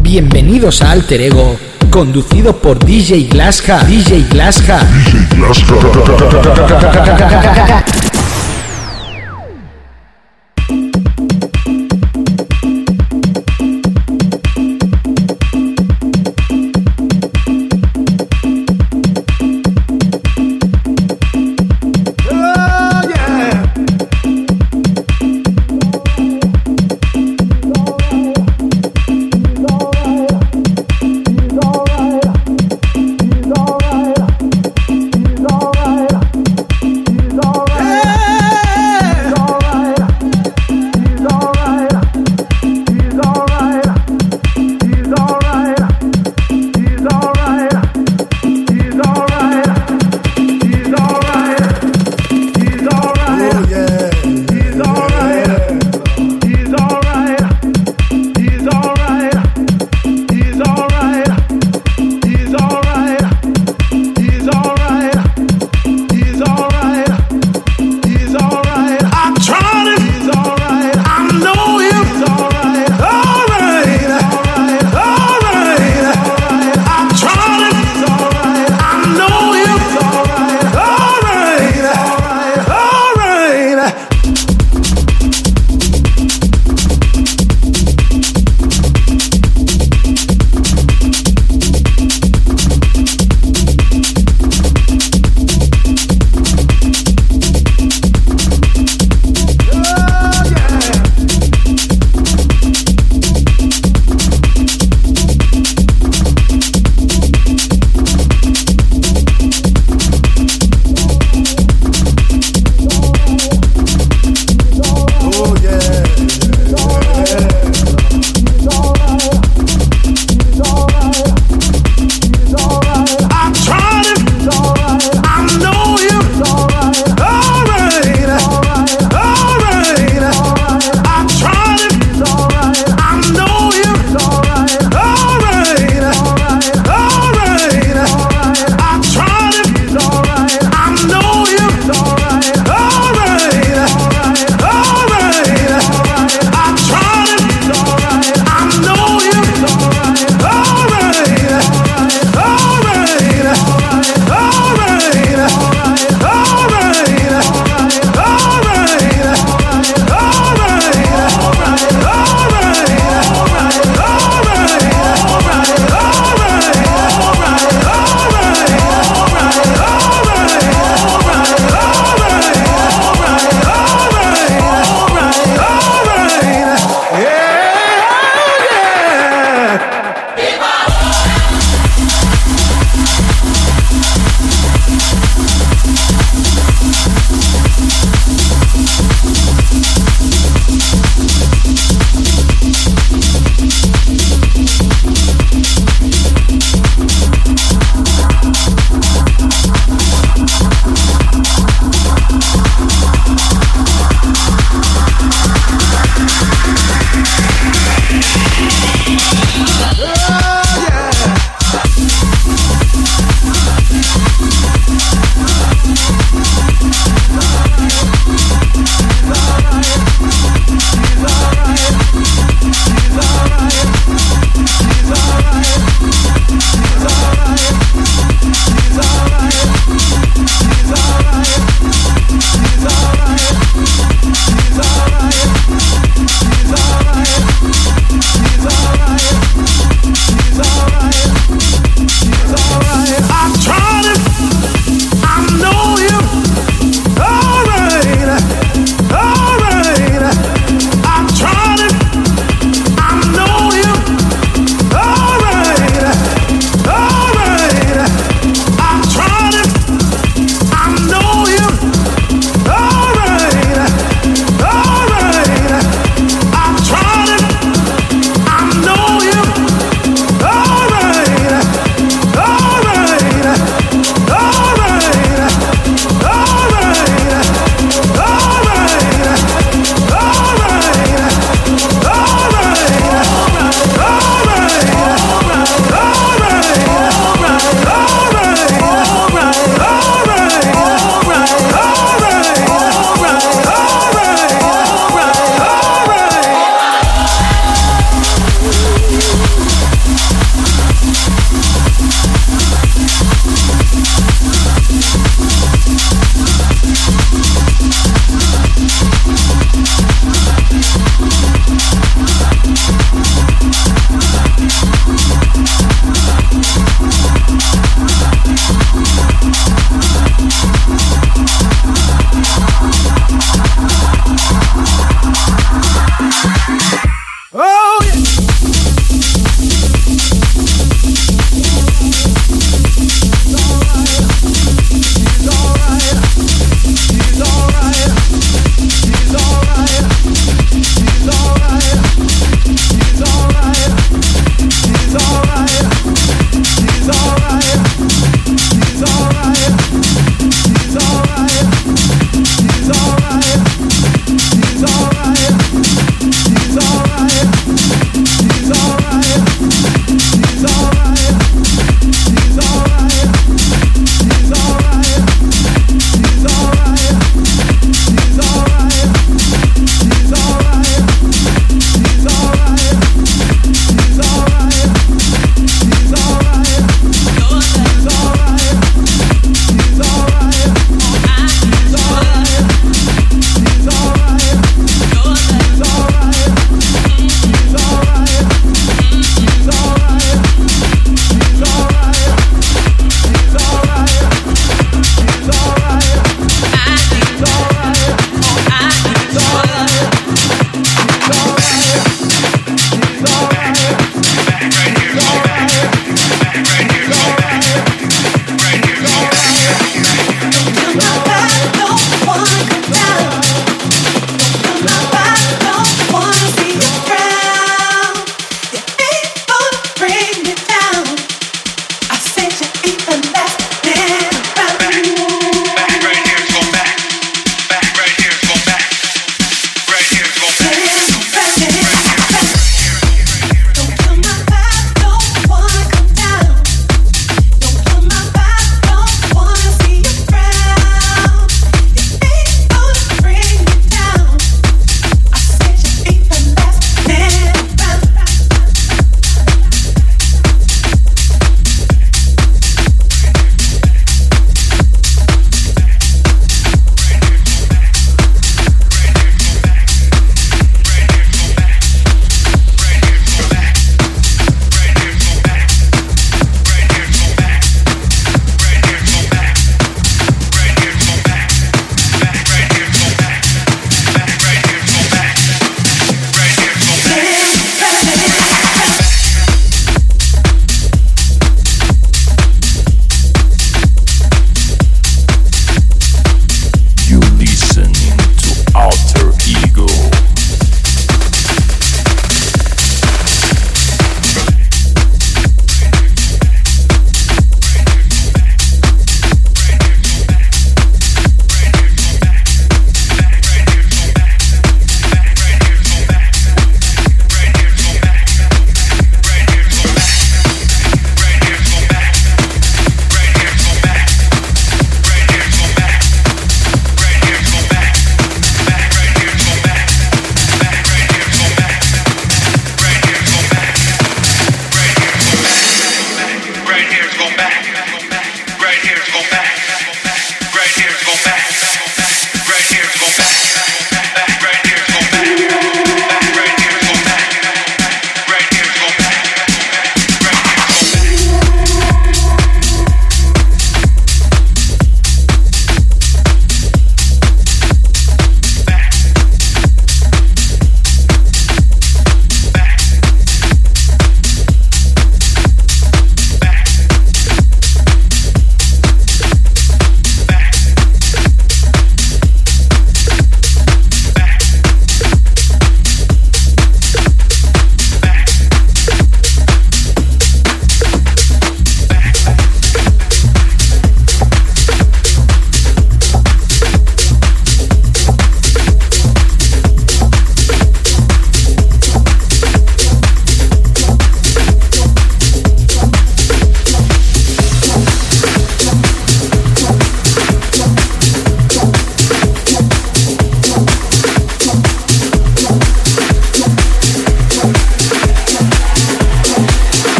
Bienvenidos a Alter Ego, conducido por DJ Glasja. DJ Glasja. DJ Glasja.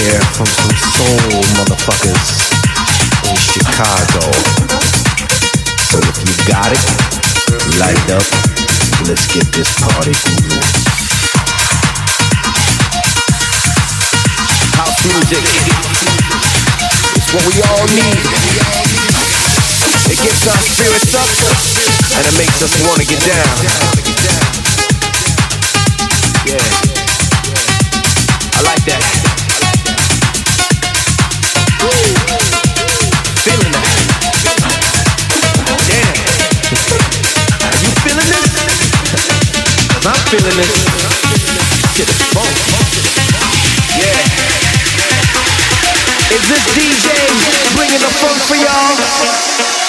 here from some soul motherfuckers in Chicago. So if you got it, light up. Let's get this party moving. House music is what we all need. It gets our spirits up and it makes us wanna get down. Yeah. I like that. Is this DJ bringing the funk for y'all?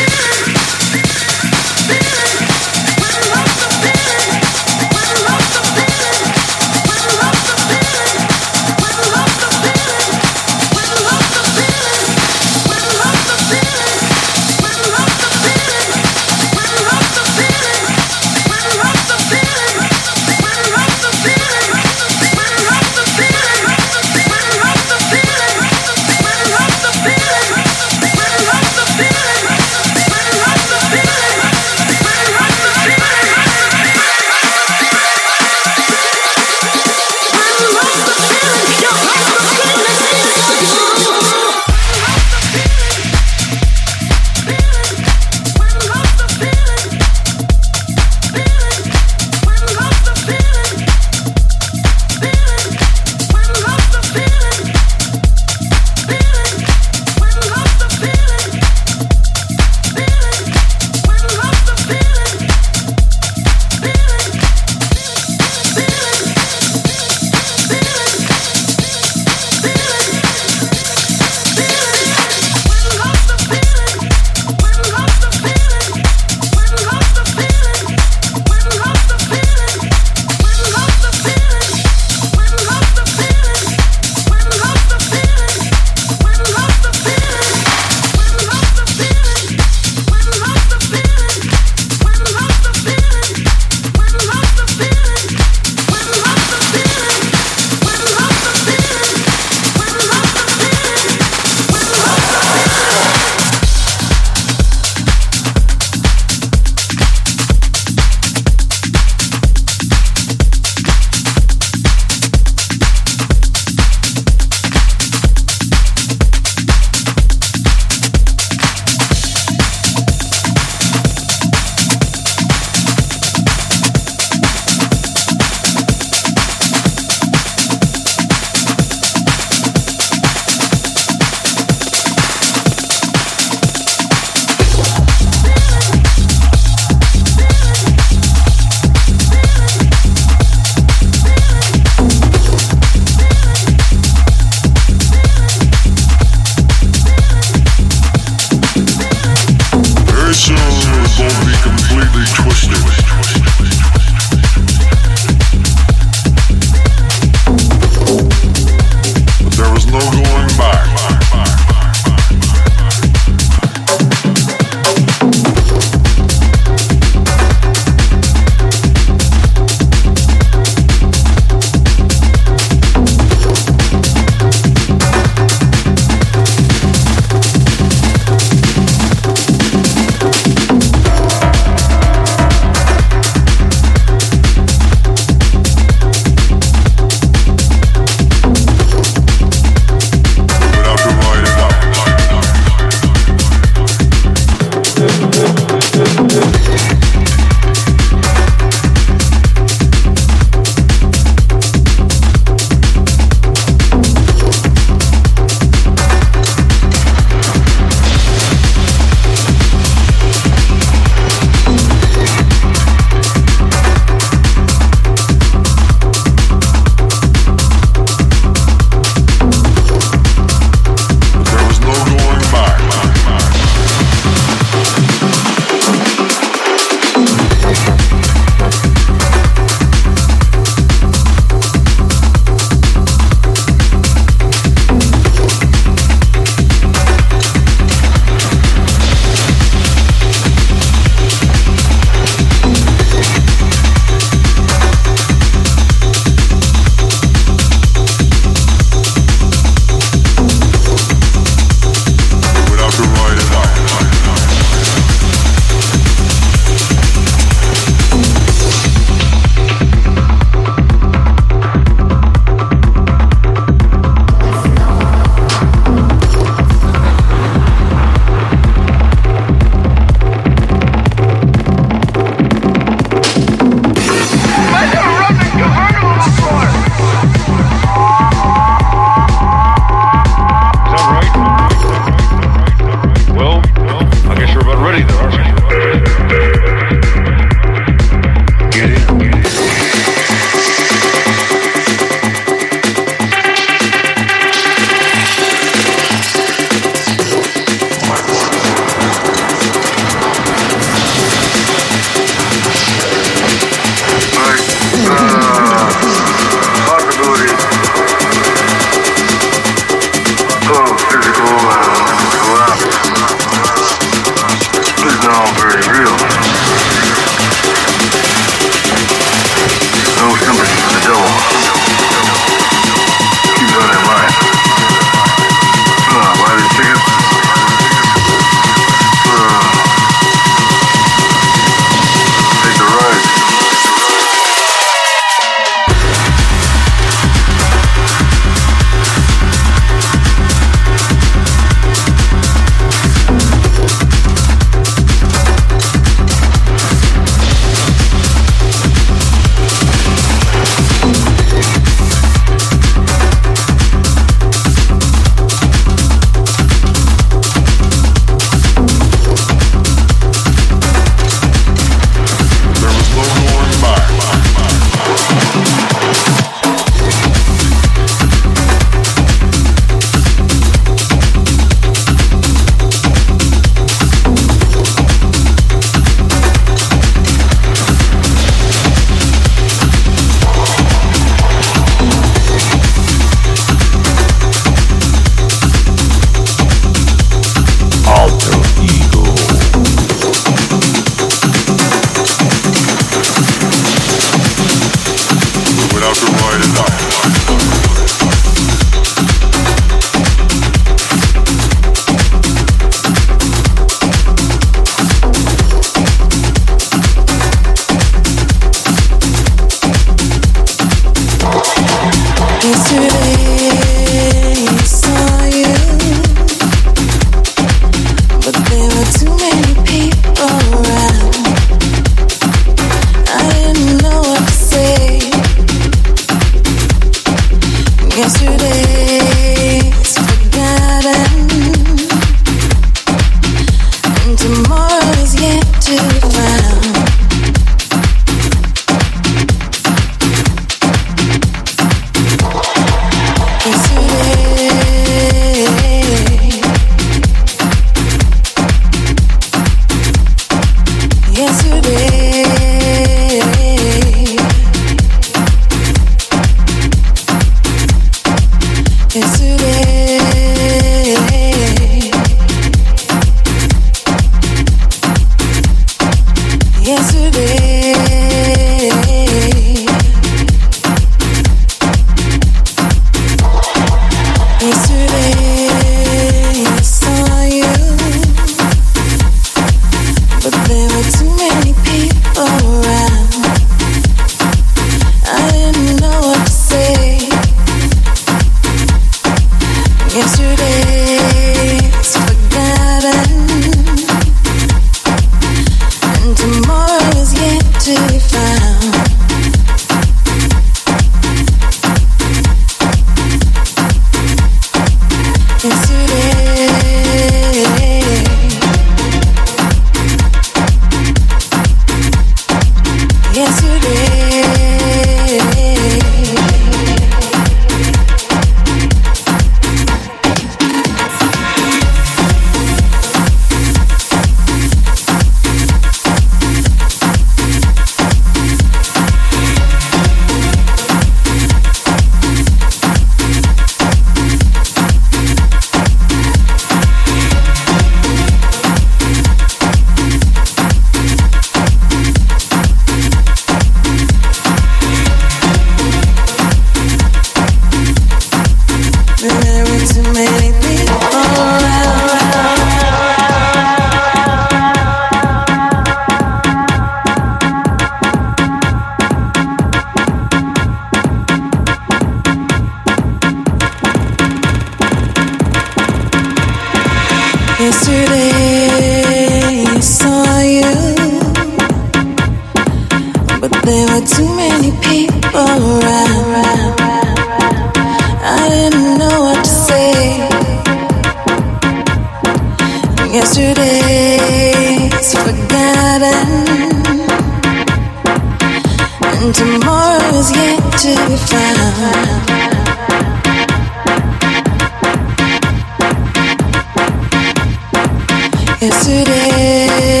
Yesterday.